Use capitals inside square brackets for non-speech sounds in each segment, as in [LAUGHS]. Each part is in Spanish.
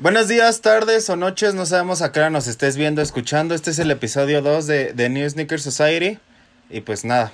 Buenos días, tardes o noches, no sabemos a qué hora nos estés viendo, escuchando. Este es el episodio 2 de, de New Sneaker Society. Y pues nada.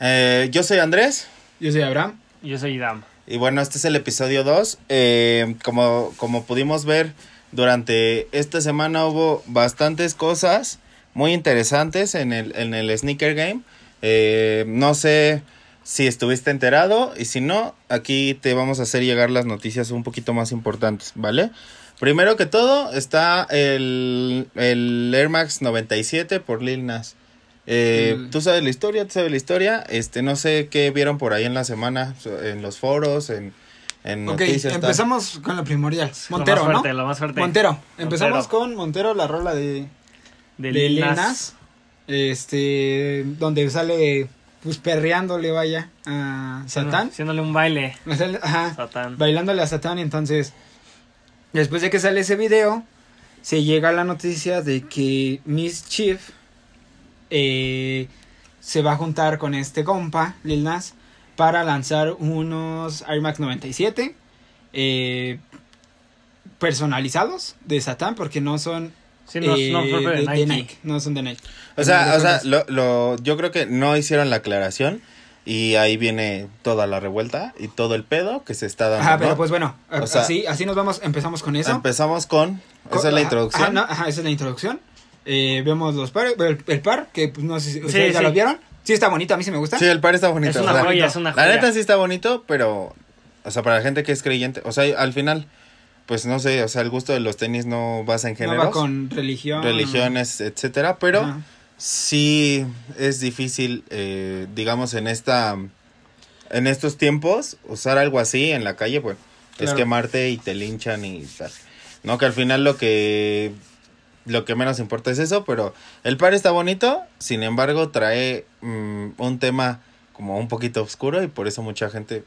Eh, yo soy Andrés. Yo soy Abraham. Yo soy Idam. Y bueno, este es el episodio 2. Eh, como, como pudimos ver, durante esta semana hubo bastantes cosas muy interesantes en el, en el Sneaker Game. Eh, no sé si estuviste enterado y si no, aquí te vamos a hacer llegar las noticias un poquito más importantes, ¿vale? Primero que todo está el, el Air Max 97 por Lil Nas. Eh, Mm. ¿Tú sabes la historia? ¿Tú sabes la historia? Este, no sé qué vieron por ahí en la semana, en los foros, en, en Ok, noticias. tal. empezamos con lo primordial. Montero, lo más fuerte, ¿no? lo más fuerte. Montero. Empezamos Montero. con Montero, la rola de, De de Lil Nas. Este, donde sale, pues perreándole, vaya, a Satán. Haciéndole un baile. Ajá, Satán. bailándole a Satán. Entonces, después de que sale ese video, se llega la noticia de que Miss Chief eh, se va a juntar con este compa, Lil Nas, para lanzar unos Air Max 97 eh, personalizados de Satán, porque no son, Sí, no, eh, no fue de, de Nike. no son de Nike. O sea, o sea lo, lo, yo creo que no hicieron la aclaración y ahí viene toda la revuelta y todo el pedo que se está dando. Ajá, pero ¿no? pues bueno, O sea- así, así nos vamos, empezamos con eso. Empezamos con, Co- esa es la introducción. Ajá, no, ajá, esa es la introducción. Eh, vemos los pares, el, el par, que pues, no sé si ustedes ya sí. lo vieron. Sí, está bonito, a mí sí me gusta. Sí, el par está bonito. Es o una sea, joya, es una La neta sí está bonito, pero, o sea, para la gente que es creyente, o sea, al final, pues no sé, o sea, el gusto de los tenis no basa en no géneros, va con religión. religiones, etcétera, pero sí es difícil, eh, digamos, en esta, en estos tiempos, usar algo así en la calle, pues, es quemarte y te linchan y tal. No, que al final lo que, lo que menos importa es eso, pero el par está bonito, sin embargo, trae mm, un tema como un poquito oscuro y por eso mucha gente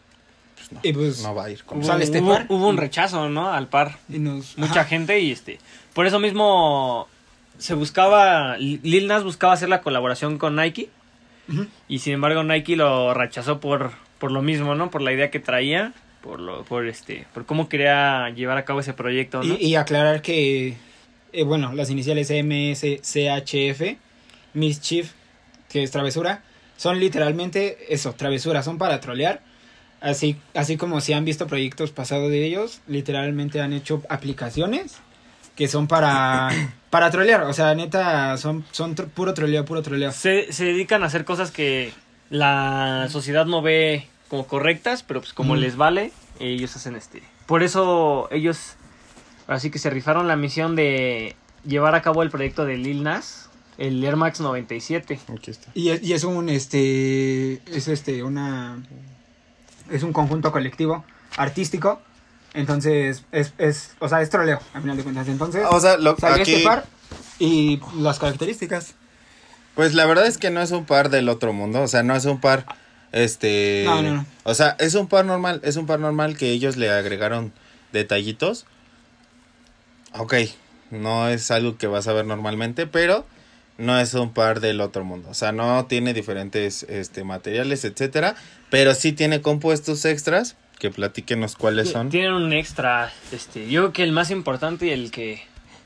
pues, no, Y pues- no va a ir con Hubo, Sale este hubo- par. hubo un rechazo, ¿no? Al par. Y nos, Mucha ajá. gente y este. Por eso mismo se buscaba. Lil Nas buscaba hacer la colaboración con Nike. Y sin embargo Nike lo rechazó por, por lo mismo, ¿no? Por la idea que traía. Por lo, por este. Por cómo quería llevar a cabo ese proyecto, ¿no? Y, y aclarar que, eh, bueno, las iniciales MSCHF, Mischief, que es travesura, son literalmente eso, travesura, son para trolear. Así, así como si han visto proyectos pasados de ellos, literalmente han hecho aplicaciones que son para, [COUGHS] para trolear. O sea, neta, son, son tro- puro troleo, puro troleo. se, se dedican a hacer cosas que la sociedad no ve como correctas, pero pues como Mm. les vale, ellos hacen este. Por eso ellos, así que se rifaron la misión de llevar a cabo el proyecto de Lil Nas, el Air Max 97. Aquí está. Y es, y es un, este, es este, una, es un conjunto colectivo artístico. Entonces, es, es, o sea, es troleo, a final de cuentas. Entonces, O sea, lo, salió aquí, este par y las características. pues la verdad es que no es un par del otro mundo, o sea, no es un par, este, No, no, no. o sea, es un par normal, es un par normal que ellos le agregaron detallitos. Ok, no es algo que vas a ver normalmente, pero no es un par del otro mundo, o sea, no tiene diferentes, este, materiales, etcétera, pero sí tiene compuestos extras, que platíquenos cuáles son, Tienen un extra, este, yo creo que el más importante y el que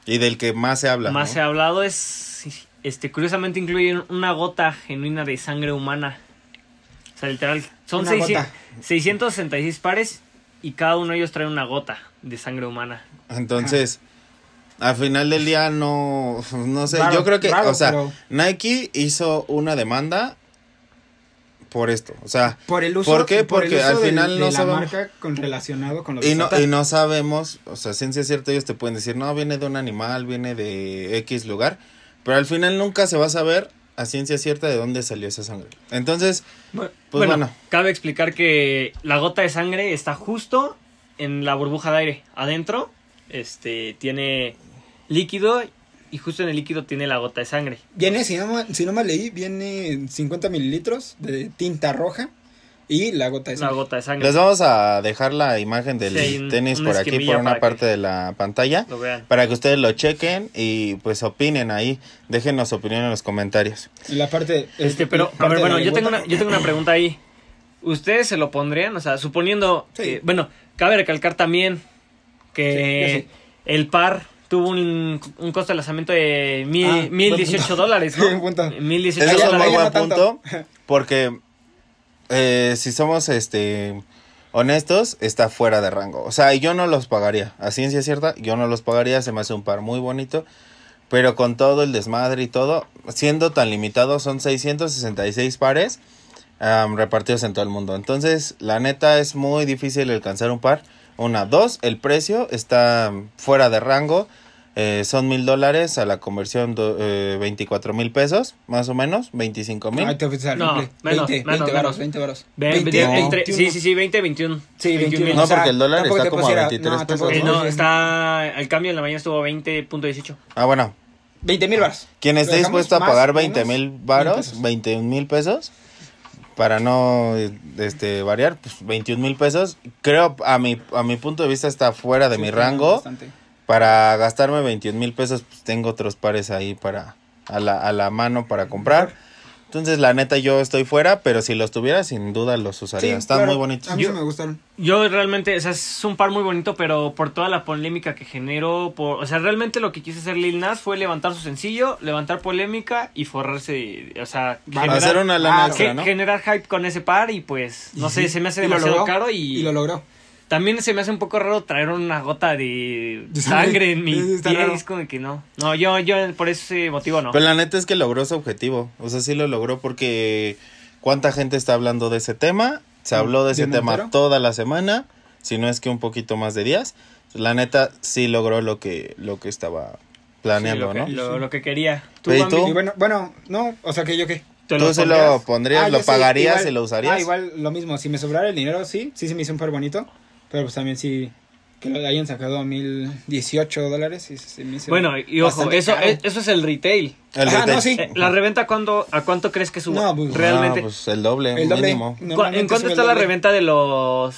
y del que más se habla, más ¿no? se ha hablado es, este, curiosamente incluye una gota genuina de sangre humana. O sea, literal, son Una 600 gota. 666 pares y cada uno de ellos trae una gota de sangre humana. Entonces, al final del día no, no sé, Raro, yo creo que, raro, o sea, pero- Nike hizo una demanda por esto, o sea, Por el uso, ¿Por qué? el Porque uso al de- final de no la sabemos- marca con relacionado con los y no, y no sabemos, o sea, ciencia cierta, ellos te pueden decir, no, viene de un animal, viene de X lugar, pero al final nunca se va a saber a ciencia cierta de dónde salió esa sangre. Entonces, Bueno, Pues bueno. cabe explicar que la gota de sangre está justo en la burbuja de aire. Adentro, este, tiene líquido y justo en el líquido tiene la gota de sangre. Viene, si no, si no mal leí, viene 50 mililitros de tinta roja y la gota de La sangre. gota de sangre. les vamos a dejar la imagen del Sí, hay un- tenis por aquí, por una parte de la pantalla. Lo vean. para que ustedes lo chequen y pues opinen ahí, déjenos opinión en los comentarios. La parte... Este, pero, a ver, bueno, la yo tengo, una, yo tengo una pregunta ahí. ¿Ustedes se lo pondrían? O sea, suponiendo... Sí. bueno, cabe recalcar también que Sí, yo sí. el par tuvo un, un costo de lanzamiento de mil, Ah, mil buen dieciocho punto. dólares, ¿no? [LAUGHS] Buen punto. Mil dieciocho Ese es un muy buen punto. [LAUGHS] Porque eh, si somos este honestos, está fuera de rango. O sea, yo no los pagaría. A ciencia cierta, yo no los pagaría. Se me hace un par muy bonito. Pero con todo el desmadre y todo, siendo tan limitado, son 666 pares am, repartidos en todo el mundo. Entonces, la neta es muy difícil alcanzar un par. Una, dos, el precio está fuera de rango. Eh, son mil dólares a la conversión, do- eh, 24 mil pesos, más o menos, 25 mil. Ay, te fuiste al No, triple. menos, 20, menos, 20 varos, menos. 20 varos. Ve- 20, ve- no. entre- 21. sí, sí, sí, 20, 21. Sí, 21. No, o sea, porque el dólar tampoco está te como a pusiera- 23 no, pesos, Eh, no, está... Al cambio en la mañana estuvo 20.18. Ah, bueno, 20 mil varos. quien esté ¿Lo dejamos dispuesto a pagar menos? 20 mil varos, pesos. 21 mil pesos, para no este, variar, pues 21 mil pesos, creo a mi, a mi punto de vista está fuera de Sí, mi rango. bastante. Para gastarme 21 mil pesos, pues tengo otros pares ahí para a la, a la mano para comprar. Entonces, la neta, yo estoy fuera, pero si los tuviera, sin duda los usaría. Sí, Están claro. muy bonitos. A mí Yo- sí me gustaron. Yo realmente, o sea, es un par muy bonito, pero por toda la polémica que generó, por, o sea, realmente lo que quiso hacer Lil Nas fue levantar su sencillo, levantar polémica y forrarse, o sea, hacer una lana generar hype con ese par y pues, no Y sé, sí, se me hace demasiado logró, caro Y y, lo logró. También se me hace un poco raro traer una gota de sangre. en mi Sí, está pie, raro. es como que no. No, yo, yo por ese motivo no. Pero la neta es que logró su objetivo. O sea, sí lo logró porque cuánta gente está hablando de ese tema. Se habló de ¿De ese tema Montero? toda la semana, si no es que un poquito más de días. La neta sí logró lo que lo que estaba planeando, Sí, lo, que, ¿no? lo, lo que quería. ¿tú? Y bueno, bueno, no, o sea que yo qué. ¿Te ¿Tú lo se lo pondrías, Ah, lo yo sí, pagarías igual- y lo usarías? Ah, igual lo mismo. Si me sobrara el dinero, sí. Sí se me hizo un par bonito. Pero pues también sí. Que lo hayan sacado a 1018 dólares. Sí, se me hizo Bueno, y ojo, eso, caro. eso es el retail. El Ajá, retail. no, sí. Eh, ¿La reventa cuándo, a cuánto crees que suba? No, pues, Realmente. Ah, pues el doble, El doble. mínimo. ¿Cu- Normalmente ¿En cuánto está la reventa de los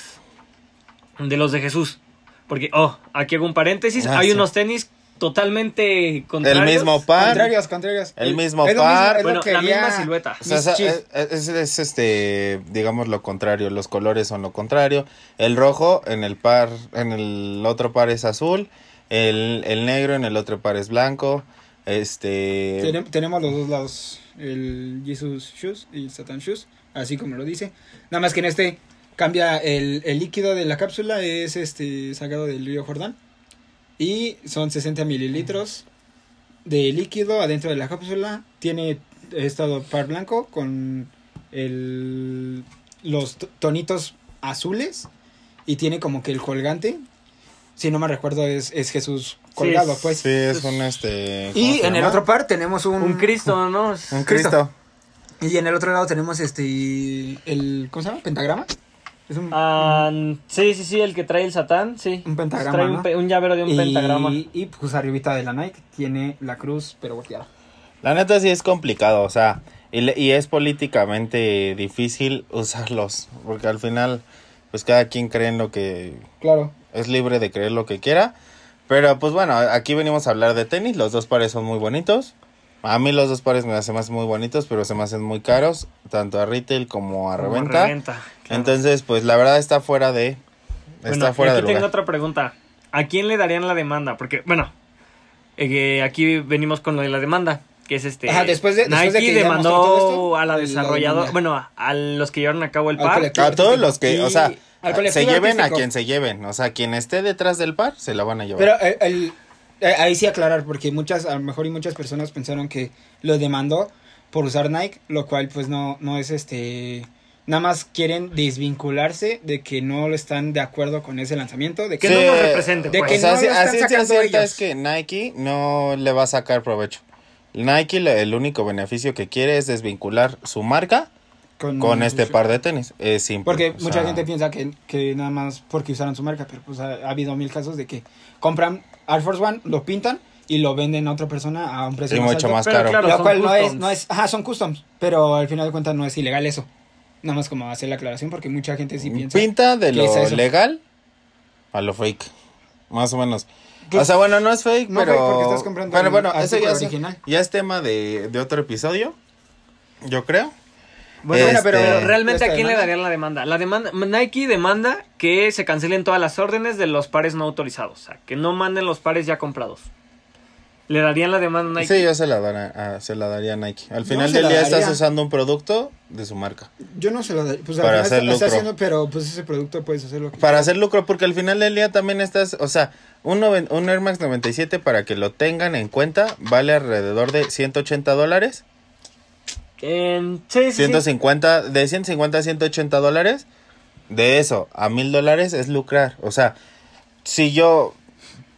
de los de Jesús? Porque, oh, aquí hago un paréntesis, Ah, hay sí. unos tenis totalmente contrarios. El mismo par. Contrarios, contrarios. El mismo par. Bueno, que la misma silueta. O sea, es, es- es, este, digamos lo contrario, los colores son lo contrario. El rojo en el par, en el otro par es azul, el, el negro en el otro par es blanco. Este, Tenem- tenemos los dos lados, el Jesus Shoes y el Satan Shoes, así como lo dice. Nada más que en este cambia el, el líquido de la cápsula, es este sacado del río Jordán. Y son 60 mililitros de líquido adentro de la cápsula. Tiene estado par blanco con el, los tonitos azules. Y tiene como que el colgante. Si no me recuerdo, es, es Jesús colgado, es- pues. sí, es un este. ¿cómo Y en el otro par tenemos un, Un Cristo, ¿no? un Cristo. Y en el otro lado tenemos este el ¿cómo se llama? pentagrama. Es un, Ah, sí, sí, sí, el que trae el Satán, sí. un pentagrama, Trae ¿no? un, pe- un llavero de un y, pentagrama. y pues arribita de la Nike tiene la cruz pero volteada. La neta sí es complicado, o sea, y, le- y es políticamente difícil usarlos, porque al final, pues cada quien cree en lo que Claro. es libre de creer lo que quiera. Pero pues bueno, aquí venimos a hablar de tenis. Los dos pares son muy bonitos. A mí los dos pares me hacen más muy bonitos, pero se me hacen muy caros, tanto a retail como a Como reventa. reventa, claro. Entonces, pues la verdad está fuera de Bueno, está y fuera aquí de tengo lugar. otra pregunta. ¿A quién le darían la demanda? Porque, bueno, eh, aquí venimos con lo de la demanda, que es este... Ajá, después de- después de Nike que demandó todo esto, a la la desarrolladora, bueno, a, a los que llevaron a cabo el par. A todos los que, Y o sea, se lleven a quien se lleven, o sea, quien esté detrás del par se la van a llevar. Pero el, ahí sí aclarar porque muchas a lo mejor y muchas personas pensaron que lo demandó por usar Nike, lo cual pues no no es este nada más quieren desvincularse de que no están de acuerdo con ese lanzamiento, de que Sí, no nos represente, de pues. que o sea, no lo están sacando cierta ellos. es que Nike no le va a sacar provecho. Nike le- el único beneficio que quiere es desvincular su marca con este par de tenis. Es simple. Porque mucha sea, gente piensa que, que nada más porque usaron su marca, pero pues ha, ha habido mil casos de que compran Air Force One, lo pintan y lo venden a otra persona a un precio más mucho alto. más Pero caro. claro, lo cual no es, no es, ajá, son customs, pero al final de cuentas no es ilegal eso. Nada más como hacer la aclaración porque mucha gente sí piensa. Pinta de lo es legal a lo fake. Más o menos. Pues, o sea, bueno, no es fake, no pero. fake porque estás comprando pero el bueno, eso ya es, original. ya es tema de, de otro episodio. Yo creo. Bueno, Este, pero pero realmente ¿esta a quién le darían la demanda? La demanda Nike demanda que se cancelen todas las órdenes de los pares no autorizados, o sea, que no manden los pares ya comprados. ¿Le darían la demanda a Nike? Sí, yo se la, dará- a- se la daría a Nike. Al final del día estás daría. usando un producto de su marca. Yo no se lo daría. Pues Para hacer está, está lucro. haciendo, pero pues ese producto puedes hacer lo que Para hacer lucro, porque al final del día también estás, o sea, un, noven- un Air Max 97 para que lo tengan en cuenta vale alrededor de 180 dólares. En- sí, sí, sí. 150, de 150 a 180 dólares. De eso a mil dólares es lucrar. O sea, si yo,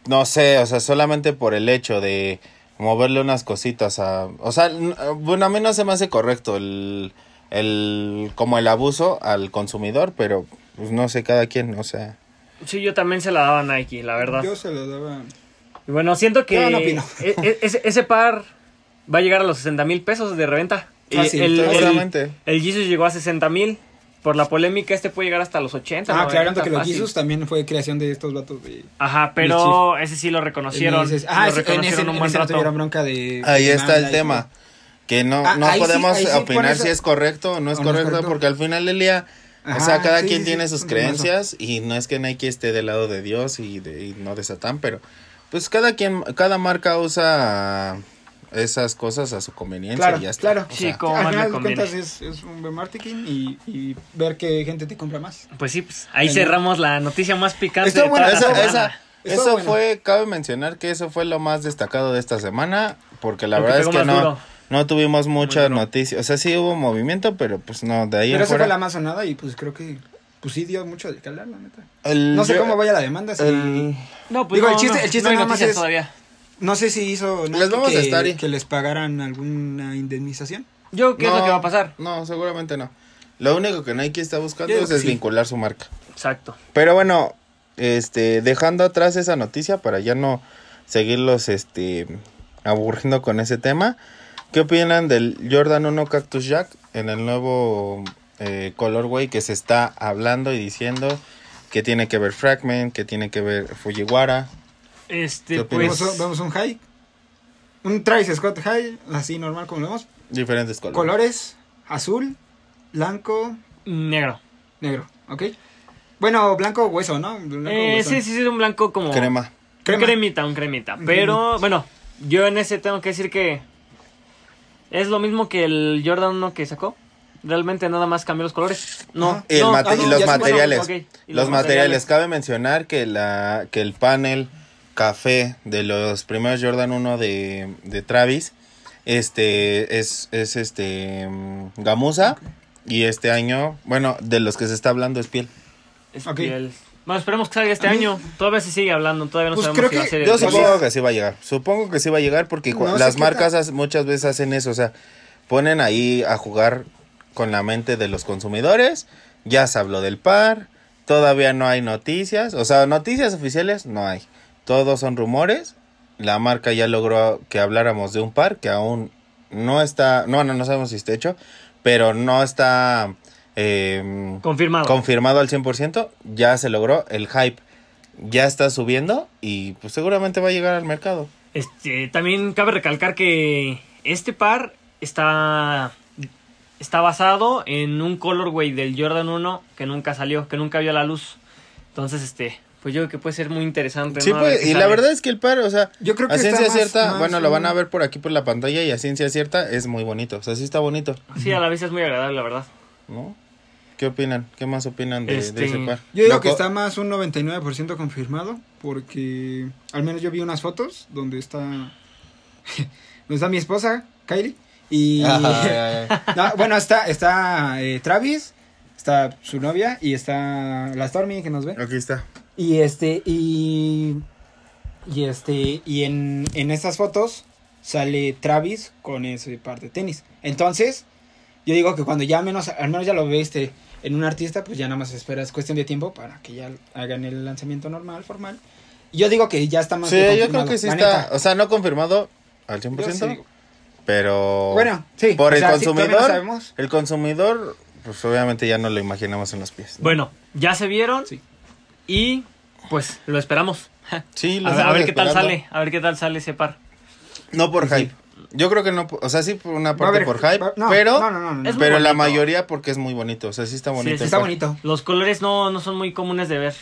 no sé, o sea, solamente por el hecho de moverle unas cositas a... O sea, bueno, a mí no se me hace correcto el, el como el abuso al consumidor, pero pues no sé, cada quien, o sea... Sí, yo también se la daba a Nike, la verdad. Yo se lo daba. Y bueno, siento que Yo no opino. e- e- ese, ese par va a llegar a los 60 mil pesos de reventa. Fácil, el, el, seguramente. el Jesus llegó a 60 mil. Por la polémica, este puede llegar hasta los 80. Ah, 90 aclarando que los. Jesus también fue creación de estos vatos de. Ajá, pero ese sí lo reconocieron. Ese- ah, lo ese- en ese, reconocieron un en buen ese rato. bronca de. Ahí de está el tema. Que no, Ah, no sí, podemos sí, opinar eso- si es correcto o no es o no es correcto, porque al final del día, o sea, cada sí, quien sí, tiene sí, sus creencias y no es que Nike esté del lado de Dios y, de, y no de Satán, pero pues cada quien, cada marca usa esas cosas a su conveniencia Claro, y ya está. claro. O Sí, sea, como Al más le final de conviene. cuentas es, es un buen marketing y, y ver qué gente te compra más. Pues sí, pues ahí cerramos la noticia más picante Estuvo de buena, toda la esa- semana. esa- eso bueno. fue, cabe mencionar que eso fue lo más destacado de esta semana, porque la Lo que verdad es que no, duro. no tuvimos muchas noticias, o sea, sí hubo movimiento, pero pues no, de ahí Pero en esa fue fuera. la más sonada y pues creo que pues sí dio mucho de que hablar, la neta. el- No sé yo- cómo vaya la demanda. si- el- No, pues Digo, no, el chiste- no, el chiste no hay nada más es- todavía. No sé si hizo Nike Les vamos a que, estar y- que les pagaran alguna indemnización. Yo, ¿qué es lo No, que va a pasar? No, seguramente no. Lo único que Nike está buscando Yo digo es que sí. desvincular su marca. Exacto. Pero bueno, este, dejando atrás esa noticia para ya no seguirlos, este, aburriendo con ese tema. ¿Qué opinan del Jordan 1 Cactus Jack en el nuevo eh, colorway que se está hablando y diciendo que tiene que ver Fragment, que tiene que ver Fujiwara? ¿Qué Este, pues. Vemos, vemos un high. Un Travis Scott high, así normal como lo vemos. Diferentes colores. Colores, azul, blanco, Negro. negro, ¿ok? Bueno, blanco hueso, ¿no? Blanco Eh, hueso. sí, sí, sí, un blanco como. Crema. Un Crema. cremita, un cremita. Pero, bueno, yo en ese tengo que decir que. Es lo mismo que el Jordan 1 que sacó. Realmente nada más cambió los colores. No. Y, el no, mate- ah, y no, los ya sé, materiales. Y los, materiales. Cabe mencionar que, la, que el panel café de los primeros Jordan 1 de, de Travis este es, es este mm, gamuza y este año, bueno, de los que se está hablando es piel. Es piel. Bueno, esperemos que salga este mí- año. Todavía se sigue hablando. Todavía no Pues sabemos creo si va a ser Yo supongo que sí va a llegar. Supongo que sí va a llegar porque No las marcas muchas veces hacen eso, o sea, ponen ahí a jugar con la mente de los consumidores. Ya se habló del par, todavía no hay noticias, o sea, noticias oficiales no hay. Todos son rumores. La marca ya logró que habláramos de un par que aún no está, no, no, no sabemos si está hecho, pero no está eh, Confirmado. confirmado al 100%, ya se logró, el hype ya está subiendo y pues seguramente va a llegar al mercado. Este, también cabe recalcar que este par está está basado en un colorway del Jordan 1 que nunca salió, que nunca vio la luz. Entonces, este, pues yo creo que puede ser muy interesante. Sí, pues, y la verdad es que el par, o sea, Yo creo que a ciencia más- cierta, más bueno, lo van a ver por aquí por la pantalla y a ciencia cierta es muy bonito, o sea, sí está bonito, Sí, a la vez es muy agradable, la verdad. ¿no? ¿Qué opinan? ¿Qué más opinan de, de Este, ese par? Yo digo Loco- que está más un 99% confirmado porque al menos yo vi unas fotos donde está [LAUGHS] donde está mi esposa, Kylie, y [LAUGHS] Ay, ay, ay. [LAUGHS] No, bueno, está está eh, Travis, está su novia y está la Stormy que nos ve. Aquí está. Y este y y este y en en estas fotos sale Travis con ese par de tenis. Entonces, yo digo que cuando ya menos al menos ya lo viste en un artista, pues ya nada más esperas cuestión de tiempo para que ya hagan el lanzamiento normal, formal. Y Yo digo que ya está más Sí, que yo creo que sí está, o sea, no confirmado al 100%, Yo sí pero Bueno, sí, por o el sea, sí, todavía no consumidor, sabemos. el consumidor, pues obviamente ya no lo imaginamos en los pies. ¿no? Bueno, ya se vieron Sí. Y pues lo esperamos. [LAUGHS] sí, lo A ver, a ver qué tal sale, a ver qué tal sale ese par. No por hype. Yo creo que no, o sea, sí por una parte por hype, no, pero, no, no, pero la mayoría porque es muy bonito, o sea, sí está bonito. Sí, sí, Está par. bonito. Los colores no, no son muy comunes de ver.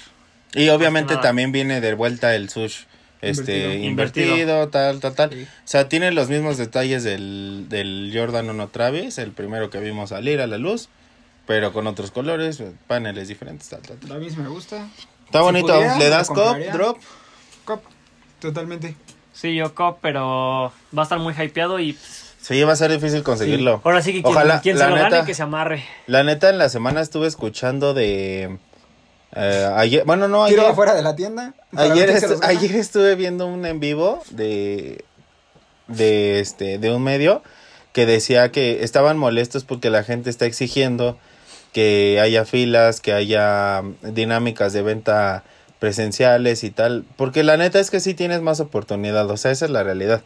Y obviamente también viene de vuelta el sush este Invertido. invertido, Invertido. tal, tal, tal. Sí. O sea, tiene los mismos detalles del, del Jordan 1 Travis, el primero que vimos salir a la luz, pero con otros colores, paneles diferentes, tal, tal, tal. A mí sí me gusta. Está Si bonito. pudiera, ¿Le das cop, drop? Cop. Totalmente. Sí, yo cop, pero va a estar muy hypeado y pues, Sí, va a ser difícil conseguirlo. ahora sí que quien, Ojalá, quien la se lo neta. gane que se amarre. La neta, en la semana estuve escuchando de... eh, ayer, bueno, no, Tiro ayer, afuera de la tienda. ayer, estu- ayer estuve viendo un en vivo de, de, este, de un medio que decía que estaban molestos porque la gente está exigiendo que haya filas, que haya mm, dinámicas de venta presenciales y tal, porque la neta es que sí tienes más oportunidad, o sea, esa es la realidad.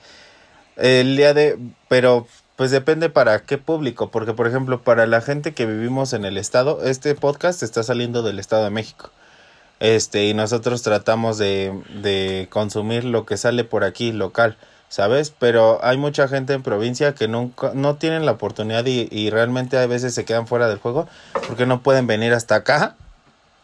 El día de, pero pues depende para qué público, porque por ejemplo, para la gente que vivimos en el estado, este podcast está saliendo del Estado de México. Este, y nosotros tratamos de, de consumir lo que sale por aquí local, ¿sabes? Pero hay mucha gente en provincia que nunca, no tienen la oportunidad y, y realmente a veces se quedan fuera del juego porque no pueden venir hasta acá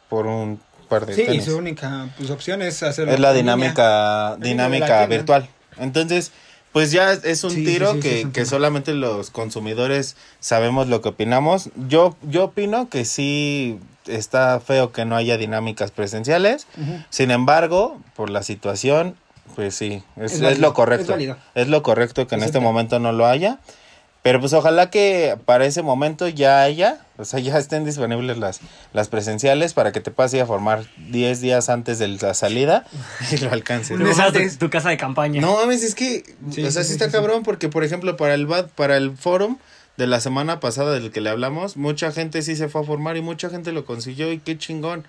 por un par de Sí, y su única pues, opción es hacerlo. Es la dinámica, dinámica virtual. Entonces, pues ya es un Sí, tiro sí, sí, que, un que solamente los consumidores sabemos lo que opinamos. Yo, yo opino que sí está feo que no haya dinámicas presenciales. Sin embargo, por la situación, pues sí, es, Es es válido, lo correcto. es lo correcto que en este momento no lo haya. Pero pues ojalá que para ese momento ya haya, o sea, ya estén disponibles las, las presenciales para que te puedas ir a formar 10 días antes de la salida [LAUGHS] y lo alcances. Compras tu, tu casa de campaña. No mames, es que, Sí, o sea, sí, está sí, cabrón porque, por ejemplo, para el BAD, para el forum de la semana pasada del que le hablamos, mucha gente sí se fue a formar y mucha gente lo consiguió y qué chingón.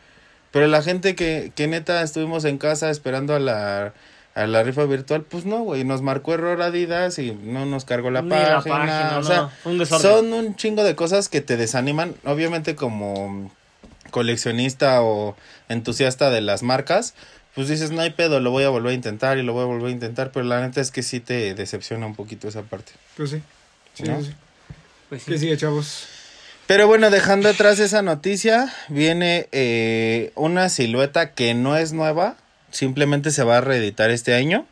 Pero la gente que, que neta estuvimos en casa esperando a la, a la rifa virtual, pues no, güey, nos marcó error Adidas y no nos cargó la Ni página. la página, o sea, un son un chingo de cosas que te desaniman, obviamente como coleccionista o entusiasta de las marcas, pues dices, no hay pedo, lo voy a volver a intentar y lo voy a volver a intentar, pero la neta es que sí te decepciona un poquito esa parte. Pues sí. Sí, ¿No? sí, sí. Pues sí. ¿Qué sigue, chavos? Pero bueno, dejando atrás esa noticia, viene eh, una silueta que no es nueva, simplemente se va a reeditar este año.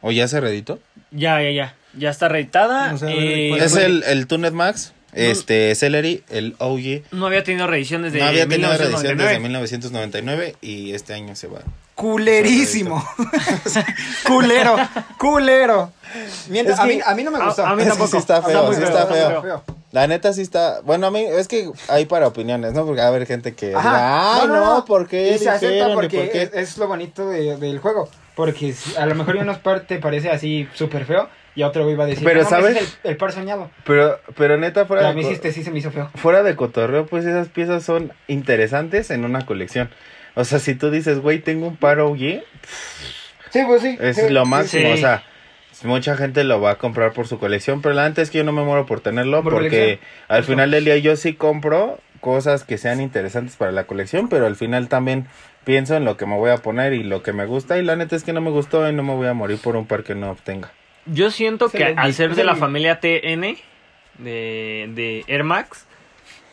¿O ya se reeditó? Ya, ya, ya. Ya está reeditada. No sé, a ver, eh, ¿cuál es fue? el, el Tunet Max, este, Celery, el OG. No había tenido reedición desde no había tenido reedición 1999. desde 1999 y este año se va. Culerísimo. [LAUGHS] culero, culero. Mientras, Es a, que- mí, a mí no me a- gustó. a mí Es que tampoco. sí está Está feo, sí feo, está está feo. La neta sí está, bueno, a mí es que hay para opiniones, ¿no? Porque va a haber gente que Ajá. diga, ay, no, ¿por qué Y se acepta porque por qué?" Es, es lo bonito de- del juego. Porque a lo mejor a unos par te parece así súper feo y a otro iba a decir, Pero, "No ¿sabes? es el, el par soñado. Pero, pero neta, Pero fuera a mí de, sí, este sí se me hizo feo. fuera de cotorreo, pues esas piezas son interesantes en una colección. O sea, si tú dices, güey, tengo un par OG, Sí, pues sí. es sí, lo máximo. sí. O sea, mucha gente lo va a comprar por su colección, pero la neta es que yo no me muero por tenerlo Por porque colección. al final del día yo sí compro cosas que sean interesantes para la colección, pero al final también pienso en lo que me voy a poner y lo que me gusta y la neta es que no me gustó y no me voy a morir por un par que no obtenga. Yo siento que al ser de la familia TN de, de Air Max,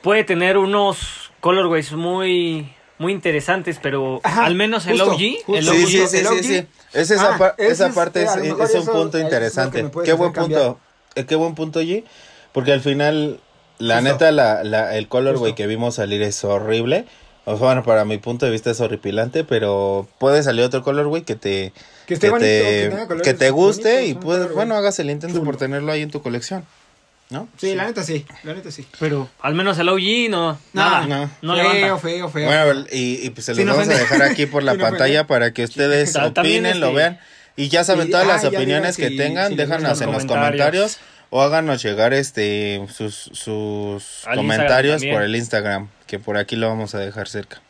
puede tener unos colorways muy, muy interesantes, pero Ajá, al menos el justo, OG, justo. el Sí, OG sí, sí, el OG. Es esa, Ah, par- esa es- parte eh, es, mejor es un punto es que interesante. Qué buen punto. eh, qué buen punto, G. Porque al final, la Justo. neta, la, la, el colorway Justo. que vimos salir es horrible. O sea, bueno, para mi punto de vista es horripilante, pero puede salir otro colorway que te, Que esté bonito, que te, tenga colores que te guste bonitos, y pues, bueno, hagas el intento chulo. por tenerlo ahí en tu colección. ¿No? Sí, la neta sí, la neta sí. Pero al menos el OG no, nada, no. no, feo, levanta. feo, feo. Bueno, y, y pues se los vamos a dejar aquí por [LAUGHS] la pantalla para que ustedes opinen, lo este, vean. Y ya saben y- todas ah, las opiniones que si- tengan, si déjanos en los comentarios. comentarios o háganos llegar este sus, sus Al comentarios por el Instagram, que por aquí lo vamos a dejar cerca.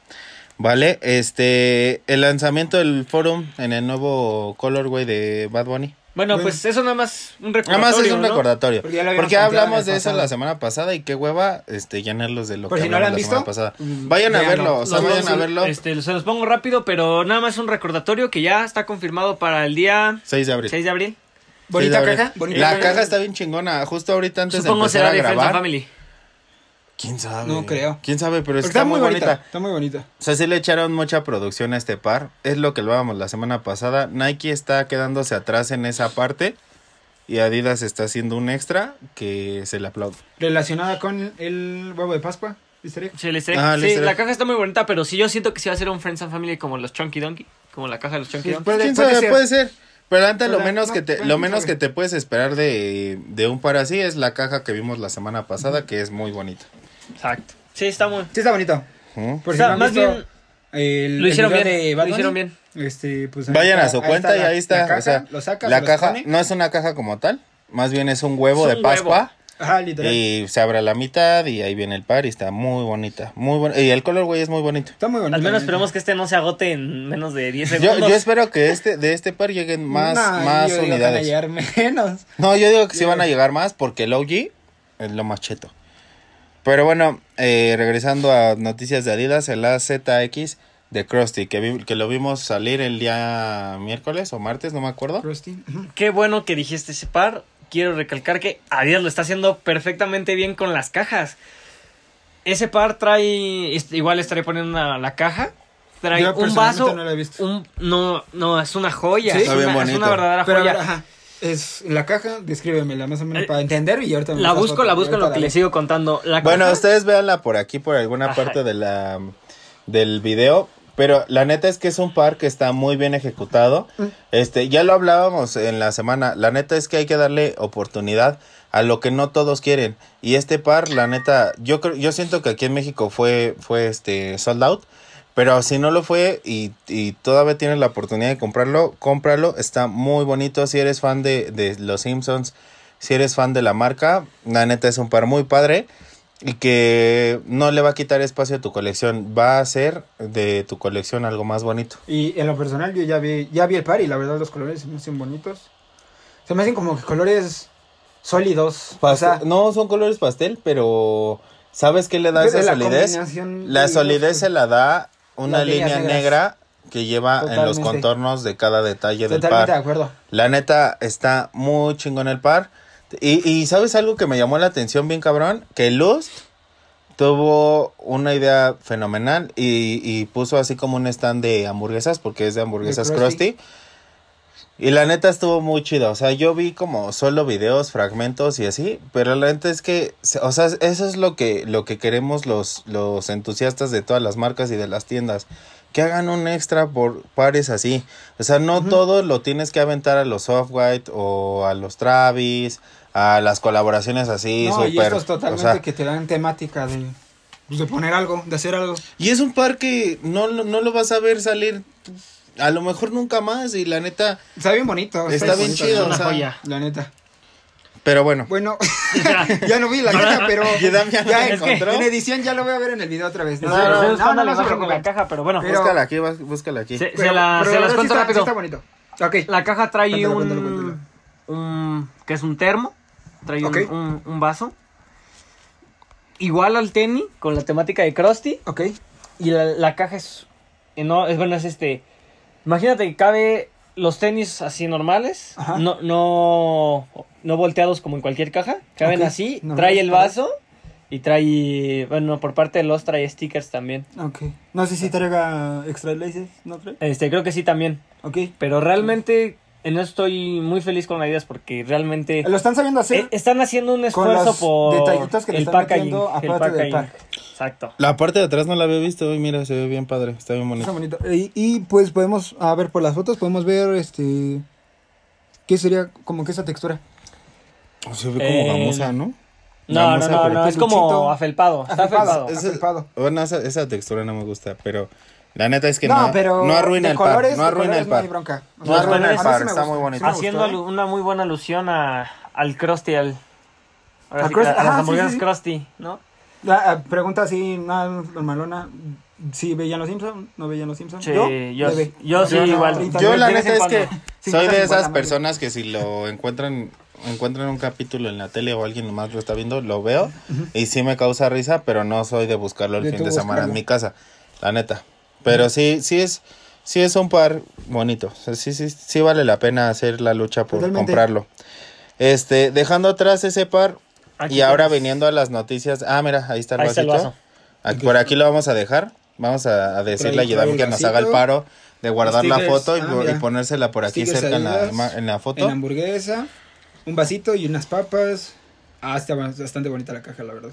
Vale, este el lanzamiento del forum en el nuevo colorway de Bad Bunny. Bueno, Bueno. pues eso nada más un Nada recordatorio, más es un ¿no? recordatorio. Porque habíamos Porque planteado hablamos de eso la semana pasada y qué hueva este llenarlos de lo Por que si no lo han la semana visto, pasada. mm, Vayan a verlo, o sea, Los vayan vamos a verlo. Este, se los pongo rápido, pero nada más un recordatorio que ya está confirmado para el día 6 de abril. 6 de abril. Bonita caja, bonita la caja. caja está bien chingona. Justo ahorita antes Supongo de será empezar de a grabar. Family. ¿Quién sabe? No creo. ¿Quién sabe? Pero está, muy bonita. Está muy bonita. O sea, sí le echaron mucha producción a este par. Es lo que hablábamos la semana pasada. Nike está quedándose atrás en esa parte. Y Adidas está haciendo un extra que se le aplaude. Relacionada con el huevo de Pascua. Sí. Ah, Sí, la caja está muy bonita, pero sí yo siento que sí va a ser un Friends and Family como los Chunky Donkey. Como la caja de los Chunky Sí, Donkey. puede, ¿Quién puede sabe? ser. Puede ser. Pero antes lo menos no, que te, lo menos sabe. que te puedes esperar de, de un par así es la caja que vimos la semana pasada, que es muy bonita. Exacto. Sí, está muy... Sí, está bonito. ¿Mm? Por O si no más visto bien, el, lo el hicieron video bien, de lo hicieron bien. Este, pues Vayan a su cuenta y ahí está. la caja, o sea, lo sacas, la caja no es una caja como tal, más bien es un huevo Es de Pascua. Ajá, literal. Y se abre la mitad y ahí viene el par y está muy bonita. Muy bon- Y el color, güey, es muy bonito. Está muy bonito. Al menos esperemos que este no se agote en menos de 10 Yo, segundos. yo espero que este de este par lleguen más, más yo digo que van a unidades. llegar menos. No, yo digo que sí van a llegar más porque el OG es lo más cheto. Pero bueno, eh, regresando a noticias de Adidas, el AZX de Krusty, que, vi- que lo vimos salir el día miércoles o martes, no me acuerdo. Krusty. Qué bueno que dijiste ese par. Quiero recalcar que Adidas lo está haciendo perfectamente bien con las cajas. Ese par trae, igual estaré poniendo una- la caja. Trae Yo un vaso, no la he visto. un no, no, es una joya, Sí. es, Está bien una, es una verdadera Pero a joya. ver, ajá. Es la caja, descríbemela más o menos Eh, para entender y ahorita me la busco, la busco en lo que les sigo contando. La Bueno, caja- ustedes véanla por aquí, por alguna Ajá. parte de la del video. Pero la neta es que es un par que está muy bien ejecutado. Mm. Este, ya lo hablábamos en la semana. La neta es que hay que darle oportunidad a lo que no todos quieren. Y este par, la neta, yo creo, yo siento que aquí en México fue, fue este sold out. Pero si no lo fue y, y todavía tienes la oportunidad de comprarlo, cómpralo. Está muy bonito. Si eres fan de, de los Simpsons, si eres fan de la marca, la neta es un par muy padre. Y que no le va a quitar espacio a tu colección. Va a hacer de tu colección algo más bonito. Y en lo personal yo ya vi, ya vi el par y la verdad los colores se me hacen bonitos. Se me hacen como que colores sólidos. o sea, no son colores pastel, pero ¿sabes qué le da esa la solidez? La de solidez se la da una línea negra que lleva en los contornos de cada detalle del Totalmente de par. acuerdo. La neta está muy chingón el par. Y, y ¿sabes algo que me llamó la atención bien cabrón? Que Lust tuvo una idea fenomenal y, y puso así como un stand de hamburguesas, porque es de hamburguesas De Krusty. Krusty. Y la neta estuvo muy chido. O sea, yo vi como solo videos, fragmentos y así. Pero la neta es que, o sea, eso es lo que, lo que queremos los, los entusiastas de todas las marcas y de las tiendas. Que hagan un extra por pares así. O sea, no todo lo tienes que aventar a los Off-White o a los Travis, a las colaboraciones así, no, y súper. estos totalmente o sea, que te dan temática de, pues, de poner algo, de hacer algo. y es un par que no, lo- no lo vas a ver salir a lo mejor nunca más. Y la neta, Está bien bonito. Está bien bonito, chido, la una o sea, joya. La neta. pero bueno. Bueno, [LAUGHS] ya no vi la caja, pero [LAUGHS] ya encontró. en edición ya lo voy a ver en el video otra vez. No, pero no, no, no, la imagen de la caja, pero bueno. Pero- búscala aquí, búscala aquí. Se, se Pero- la- pero se la las sí cuento está- sí rápido. está bonito. La caja trae Cuéntalo, un, cuéntalo, cuéntalo. un- que es un termo, trae un, un vaso. Igual al tenis, con la temática de Krusty. Ok. Y la, la caja es, eh, no, es bueno, es este. Imagínate que cabe los tenis así normales, Ajá. no, no, no volteados como en cualquier caja, caben así, normales, trae el vaso y trae, bueno, por parte de los trae stickers también. Ok. No sé si traiga extra laces, ¿no trae? Este, creo que sí también, Ok. pero realmente en eso estoy muy feliz con la idea porque realmente Lo están sabiendo hacer. eh, están haciendo un esfuerzo por detallitos que le el están packaging, metiendo el aparte del packaging. pack. Exacto. La parte de atrás no la había visto y mira, se ve bien padre, está bien Está bonito. bonito. Y, y, pues podemos, a ver por las fotos, podemos ver este. ¿Qué sería como que esa textura? Se ve como Eh, gamosa, ¿no? No, no, Gamosa, no, no, es como afelpado, está afelpado. Ese- Afelpado. Bueno, esa, esa textura no me gusta, pero la neta es que no, no, pero no arruina el par, no arruina el par. O No arruina el par, sí está muy bonito. Haciendo gustó, ¿eh? una muy buena alusión a, al Krusty, al, ahora Al sí que Krusty, a, a ajá, las sí, hamburguesas sí, sí. Krusty, ¿no? La, ah, pregunta así, normalona. ¿Sí veían los Simpsons? ¿No veían los Simpsons? Sí, yo- Leve. yo sí, no, igual. 30 Yo la neta es que soy de 50, esas personas que si lo encuentran encuentran un capítulo en la tele o alguien más lo está viendo, lo veo y sí me causa risa, pero no soy de buscarlo el De fin de semana en mi casa, la neta. Pero sí, sí es sí es un par bonito. O sea, sí, sí, sí vale la pena hacer la lucha por Totalmente. comprarlo. Este, dejando atrás ese par Aquí y ahora tienes. viniendo a las noticias. Ah, mira, ahí está el Ahí está vasito. el vaso. Aquí- por aquí lo vamos a dejar. Vamos a, a decirle a trae que nos haga el paro de guardar la foto y, Ah, y ponérsela por aquí Stickers cerca en la, en la foto. En hamburguesa, un vasito y unas papas. Ah, está bastante bonita la caja, la verdad.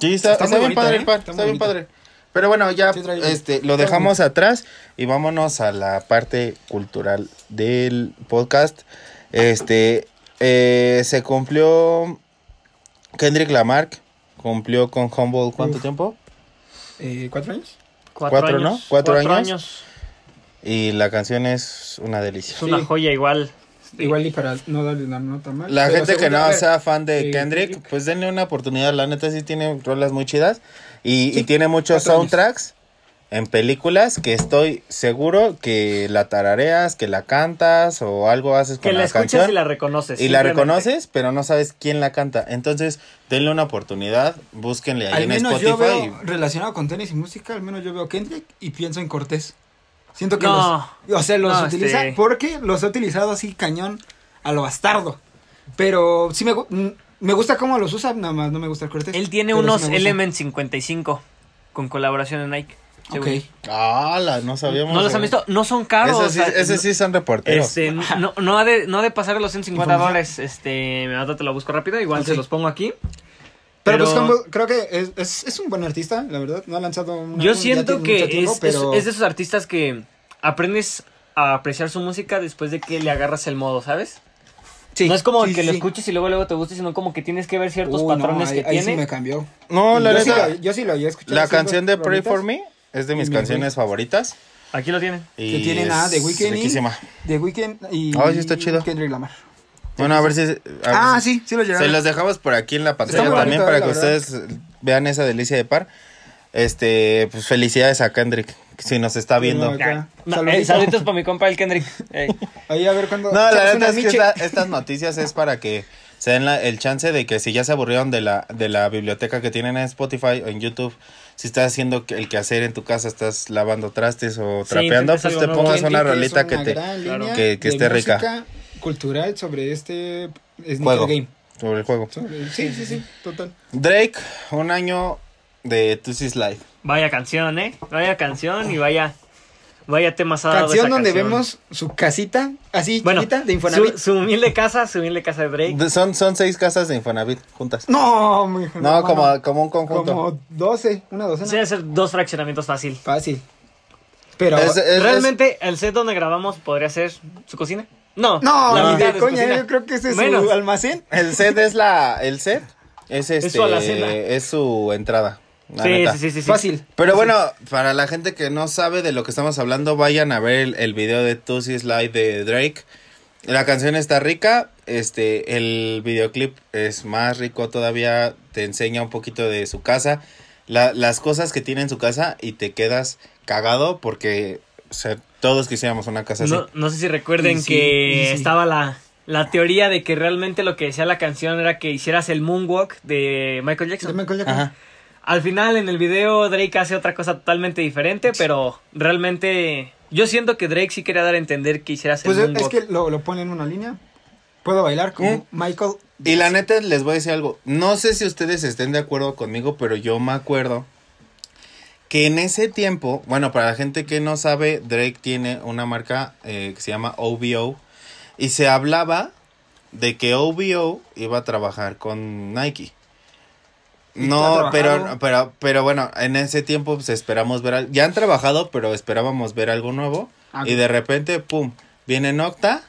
Sí, está, Está bien padre ¿eh? el par, Está bien padre. Pero bueno, ya Sí, este, lo dejamos atrás y vámonos a la parte cultural del podcast. Este, eh, se cumplió Kendrick Lamar, cumplió con Humble, ¿cuánto Uf. tiempo? Eh, ¿Cuatro años? Cuatro, Cuatro, ¿no? años. Cuatro Cuatro, años. años. Y la canción es una delicia. Es una Sí. joya igual. Igual y para no darle una nota mal. La gente que no ver, sea fan de eh, Kendrick, Kendrick. pues denle una oportunidad. La neta sí tiene rolas muy chidas. Y, Sí, y tiene muchos soundtracks en películas que estoy seguro que la tarareas, que la cantas o algo haces Que con la la, escuchas canción. y la reconoces. y la reconoces, pero no sabes quién la canta. Entonces, denle una oportunidad, búsquenle ahí Al en menos Spotify. yo veo, y- relacionado con tenis y música, al menos yo veo Kendrick y pienso en Cortés. Siento que No. los, o sea, los No, utiliza porque los ha utilizado así cañón a lo bastardo. Pero sí me, mm, me gusta cómo los usa, nada más no me gusta el Cortés. Él tiene sí unos gusta. Element 55 con colaboración en Nike. Ok. según. Ah, la- no sabíamos. ¿No los han visto? No son caros. Esos sí, o sea, esos sí son reporteros. Este, no, no ha de, no ha de pasar de los 150 Información. dólares. Este, ahorita te lo busco rápido. Igual se los pongo aquí. Pero, pues Pero- Humble, creo que es, es, es un buen artista, la verdad. No ha lanzado un Yo siento que tiempo, es, es- pero es de esos artistas que aprendes a apreciar su música después de que le agarras el modo, ¿sabes? Sí, no es como sí, que sí, lo escuches y luego luego te guste, sino como que tienes que ver ciertos no, patrones ahí- que ahí tiene. sí me cambió. No, la yo, sí lo, yo sí lo había escuchado. la canción de Pray For Me es de mis canciones favoritas. Aquí lo tienen. Y Que tienen a es The Weeknd y- riquísima. De Weeknd y Ah, sí está chido. Kendrick Lamar. Bueno, a ver si... a ver Ah, si- sí, sí lo llegaron. Se los dejamos por aquí en la pantalla también bonito, para que verdad. ustedes vean esa delicia de par. Este, pues felicidades a Kendrick, si nos está viendo. Eh, saluditos para mi compa el Kendrick. Ey. Ahí a ver cuándo. No, la una es que miche. esta- estas noticias es para que se den la- el chance de que si ya se aburrieron de la, de la biblioteca que tienen en Spotify o en YouTube, si estás haciendo que- el quehacer en tu casa, estás lavando trastes o trapeando, pues te pongas una rolita que te... Claro. que- que esté rica. música cultural sobre este Juego. game. sobre el juego. Sobre- sí, sí, sí, total. Drake, un año de Tusis Live. Vaya canción, ¿eh? Vaya canción y vaya, vaya temas ha dado Canción esa donde canción. vemos su casita, así bueno, chiquita, de Infonavit. Su, su humilde casa, su humilde casa de Drake. De- Son, son seis casas de Infonavit juntas. No, mi No, hermano. como, como un conjunto. Como 12, una docena. Sí, debe ser dos fraccionamientos fácil. Fácil. Pero. Es- es- Realmente el set donde grabamos podría ser su cocina. No, no, la ni mitad de su coña, cocina. yo creo que ese es Menos. su almacén. El set es la. El set es este. su alacena. es su entrada. La Sí, neta. sí, sí. Fácil. Pero bueno, para la gente que no sabe de lo que estamos hablando, vayan a ver el, el video de Tusi Slide de Drake. La canción está rica, este, el videoclip es más rico todavía, te enseña un poquito de su casa, la- las cosas que tiene en su casa y te quedas cagado porque o sea, todos quisiéramos una casa así. No, no sé si recuerden sí, que sí. estaba la, la teoría de que realmente lo que decía la canción era que hicieras el moonwalk de Michael Jackson. De Michael Jackson. Ajá. Al final en el video Drake hace otra cosa totalmente diferente, pero realmente yo siento que Drake sí quería dar a entender que hicieras Pues el es moonwalk. que lo, lo pone en una línea. Puedo bailar como ¿Eh? Michael. Y la neta les voy a decir algo. No sé si ustedes estén de acuerdo conmigo, pero yo me acuerdo que en ese tiempo, bueno, para la gente que no sabe, Drake tiene una marca eh, que se llama OVO y se hablaba de que OVO iba a trabajar con Nike. ¿Y No, pero, pero, pero bueno, en ese tiempo pues esperamos ver, al- ya han trabajado, pero esperábamos ver algo nuevo Ah, y de repente, pum, viene Nocta.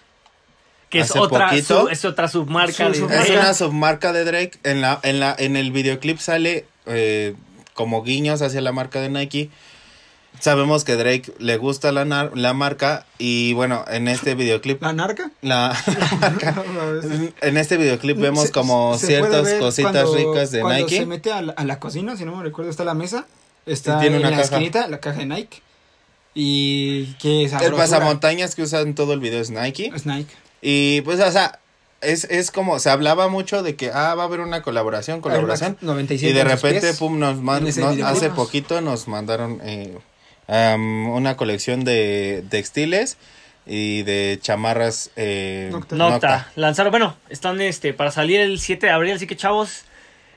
que es otra, poquito- su- es otra submarca Su- de Es una submarca de Drake. En la, en la, en el videoclip sale eh, como guiños hacia la marca de Nike. Sabemos que Drake le gusta la, nar- la marca. Y bueno, en este videoclip. ¿La narca? La, la [LAUGHS] marca. En este videoclip vemos Se- como se ciertas cositas cuando- ricas de cuando Nike. se mete a la, a la cocina, si no me recuerdo, está la mesa. Está tiene en una la caja. esquinita, la caja de Nike. Y que es El pasamontañas que usan todo el video es Nike. Es Nike. Y pues, o sea, es, es como, se hablaba mucho de que, ah, va a haber una colaboración, colaboración. Air Max 97 Y de repente, pies. pum, nos man- hace poquito nos mandaron eh, am, una colección de textiles y de chamarras eh, Nocta. Nocta. Lanzaron, bueno, están este para salir el 7 de abril, así que chavos,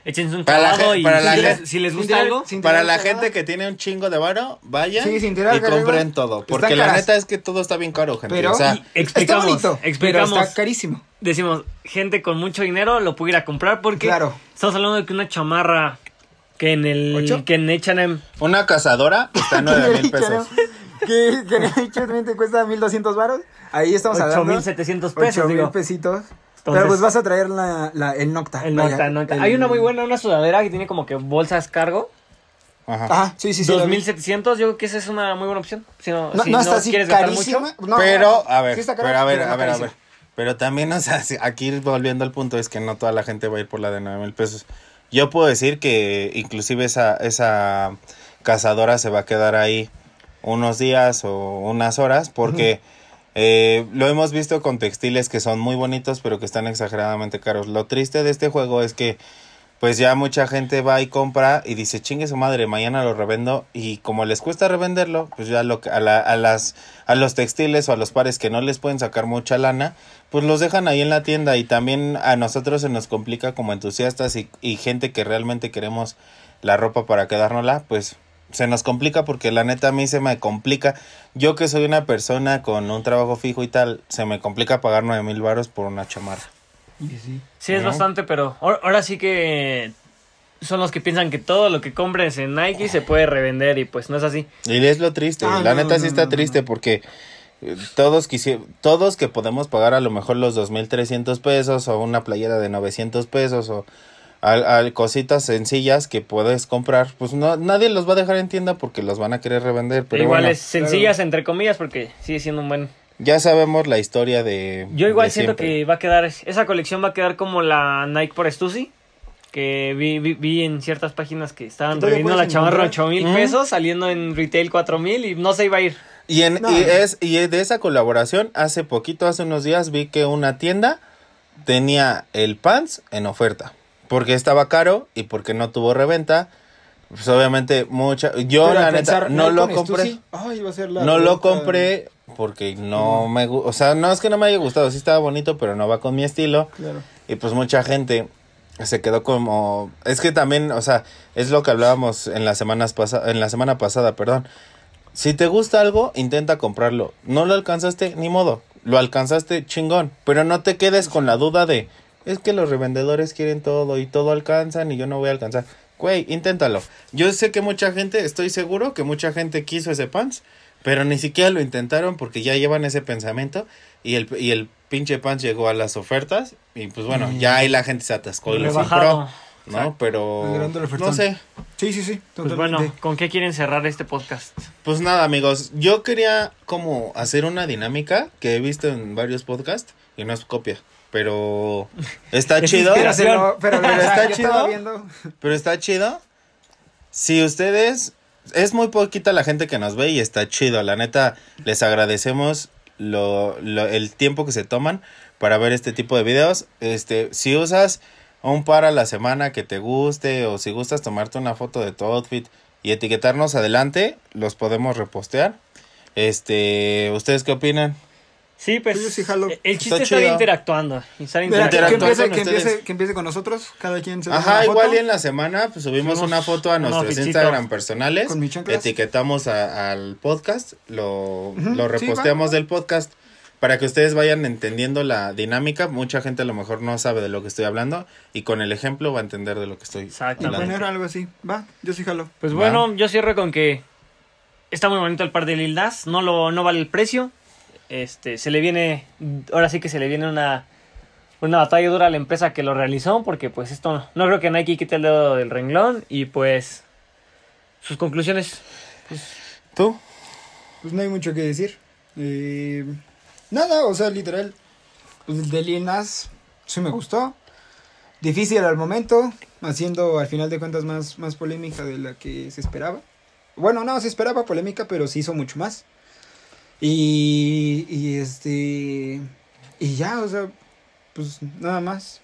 échense un Para la y para si, la les, si gusta algo, Para la gente que tiene un chingo de varo, vayan Sí, sin tirar y compren todo. Porque la neta es que todo está bien caro, gente. Pero o sea, y- explicamos, está bonito, explicamos. pero está carísimo. decimos, gente con mucho dinero lo pudiera comprar porque Claro. estamos hablando de que una chamarra que en el ¿Ocho? que en H&M una cazadora está en 9 mil [LAUGHS] pesos. Que, que actualmente cuesta 1200 varos. Ahí estamos hablando. 8700 pesos, 8000 digo. pesitos. Entonces- Pero pues vas a traer la, la- el Nocta. El vaya, Nocta, Nocta. el- Hay una muy buena, una sudadera que tiene como que bolsas cargo. Ajá. Ajá, sí, sí, sí. la vi. 2700, yo creo que esa es una muy buena opción. Si no, No, si no no está así quieres gastar carísima. mucho. No, pero, no, a ver, sí cara, pero a ver, pero no a ver, a ver. Pero también, o sea, si- aquí volviendo al punto, es que no toda la gente va a ir por la de 9 mil pesos. Yo puedo decir que inclusive esa, esa cazadora se va a quedar ahí unos días o unas horas porque eh, lo hemos visto con textiles que son muy bonitos pero que están exageradamente caros. Lo triste de este juego es que pues ya mucha gente va y compra y dice, chingue su madre, mañana lo revendo y como les cuesta revenderlo, pues ya lo que- a, la- a las a los textiles o a los pares que no les pueden sacar mucha lana, pues los dejan ahí en la tienda y también a nosotros se nos complica como entusiastas y, y gente que realmente queremos la ropa para quedárnosla, pues se nos complica porque la neta a mí se me complica. Yo que soy una persona con un trabajo fijo y tal, se me complica pagar nueve mil baros por una chamarra. Sí. Sí, es ¿No? bastante, pero ahora, sí que son los que piensan que todo lo que compres en Nike se puede revender y pues no es así. Y es lo triste, Ah, la no, neta sí está no, triste no. porque todos quisi- todos que podemos pagar a lo mejor los 2300 pesos o una playera de 900 pesos o al, al- cositas sencillas que puedes comprar, pues no nadie los va a dejar en tienda porque los van a querer revender, pero igual bueno, es sencillas entre comillas porque sigue siendo un buen... ya sabemos la historia de Yo igual de siento siempre. que va a quedar, esa colección va a quedar como la Nike por Stussy, que vi, vi, vi en ciertas páginas que estaban vendiendo la chamarra encontrar. 8 mil pesos, saliendo en retail 4 mil y no se iba a ir. Y, en, No. y, es, y de esa colaboración, hace poquito, hace unos días, vi que una tienda tenía el pants en oferta. Porque estaba caro y porque no tuvo reventa. Pues obviamente mucha... Yo Pero la neta no lo compré. Stussy, ay, va a ser la No lo compré porque no me gusta. O sea, no es que no me haya gustado. Sí estaba bonito, pero no va con mi estilo. Claro. Y pues mucha gente se quedó como es que también, o sea, es lo que hablábamos en las semanas pasadas, en la semana pasada, perdón. Si te gusta algo, intenta comprarlo. No lo alcanzaste, ni modo. Lo alcanzaste chingón, pero no te quedes con la duda de es que los revendedores quieren todo y todo alcanzan y yo no voy a alcanzar. Güey, inténtalo. Yo sé que mucha gente, estoy seguro que mucha gente quiso ese pants, pero ni siquiera lo intentaron porque ya llevan ese pensamiento y el, y el pinche pants llegó a las ofertas y pues bueno, ya ahí la gente se atascó y lo compró, ¿no? Pero no sé. Sí, sí, sí. Pues bueno, ¿con qué quieren cerrar este podcast? Pues nada, amigos, yo quería como hacer una dinámica que he visto en varios podcasts y no es copia, pero [LAUGHS] está Es chido. Pero, está chido. viendo. Pero está chido. Si ustedes. Es muy poquita la gente que nos ve y está chido. La neta, les agradecemos lo, lo- el tiempo que se toman para ver este tipo de videos. Este, si usas un par a la semana que te guste o si gustas tomarte una foto de tu outfit y etiquetarnos adelante, los podemos repostear. Este, ¿ustedes qué opinan? Sí, pues Yo sí jalo. el chiste Está está, interactuando. estar que, interactuando. Interactuar empiece, con que, empiece, que empiece con nosotros. Cada quien se Ajá, una igual foto. y en la semana pues subimos una foto a nuestros. Instagram personales. Etiquetamos a- al podcast, lo, Ujú, lo sí, reposteamos va, va. del podcast para que ustedes vayan entendiendo la dinámica. Mucha gente a lo mejor no sabe de lo que estoy hablando y con el ejemplo va a entender de lo que estoy Y Exactamente. hablando. poner algo así. Va, yo sí jalo. Pues Va. bueno, yo cierro con que está muy bonito el par de Lil Nas, no lo no vale el precio. Este, se le viene ahora sí que se le viene una una batalla dura a la empresa que lo realizó porque pues esto no creo que Nike quite el dedo del renglón y pues sus conclusiones ¿Tú? Pues no hay mucho que decir. Eh, nada, o sea, literal. Pues el de Lil Nas sí me gustó. Difícil al momento, haciendo al final de cuentas más, más polémica de la que se esperaba. Bueno, no, se esperaba polémica, pero se hizo mucho más. Y, y este. Y ya, o sea, pues nada más.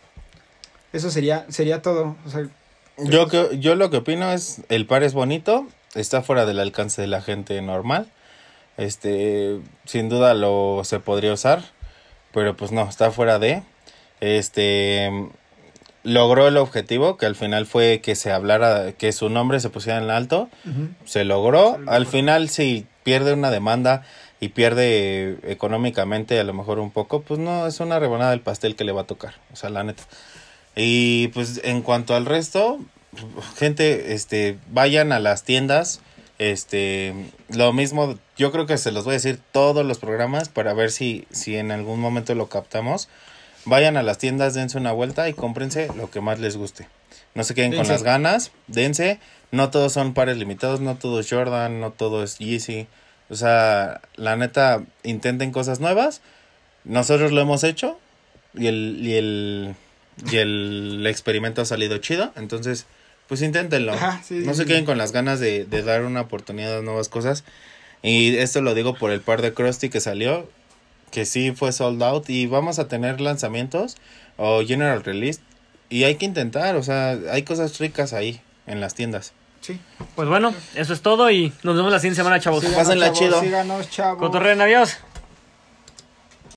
Eso sería, sería todo. O sea, Yo, que, yo lo que opino es el par es bonito está fuera del alcance de la gente normal. Este, sin duda lo se podría usar, pero pues no, está fuera de. Este, logró el objetivo, que al final fue que se hablara, que su nombre se pusiera en alto. Ujú. Se logró. Se logró. Al final, si pierde una demanda y pierde económicamente a lo mejor un poco, pues no, es una rebanada del pastel que le va a tocar. O sea, la neta. Y pues en cuanto al resto, gente, este, vayan a las tiendas. Este, lo mismo, yo creo que se los voy a decir todos los programas para ver si, si en algún momento lo captamos. Vayan a las tiendas, dense una vuelta y cómprense lo que más les guste. No se queden con las ganas, dense. No todos son pares limitados, no todo es Jordan, no todo es Yeezy. O sea, la neta, intenten cosas nuevas. Nosotros lo hemos hecho y el, y el, y el experimento ha salido chido. Entonces, pues inténtenlo. Ajá, sí, no sí, se sí. queden con las ganas de, de dar una oportunidad a nuevas cosas. Y esto lo digo por el par de Krusty que salió, que sí fue sold out. Y vamos a tener lanzamientos o general release. Y hay que intentar, o sea, hay cosas ricas ahí en las tiendas. Sí. Pues bueno, eso es todo y nos vemos la siguiente semana, chavos. Síganos, Pásenla chavos, chido. Síganos, chavos. Cotorreen, adiós.